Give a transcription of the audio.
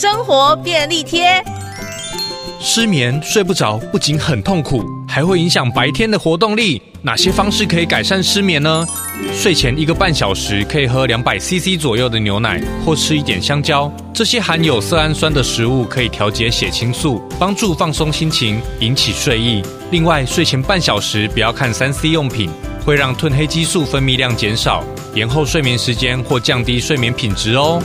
生活便利贴。失眠睡不着不仅很痛苦还会影响白天的活动力。哪些方式可以改善失眠呢？睡前一个半小时可以喝两百 cc 左右的牛奶或吃一点香蕉这些含有色氨酸的食物可以调节血清素帮助放松心情引起睡意。另外睡前半小时不要看三 c 用品会让褪黑激素分泌量减少延后睡眠时间或降低睡眠品质哦。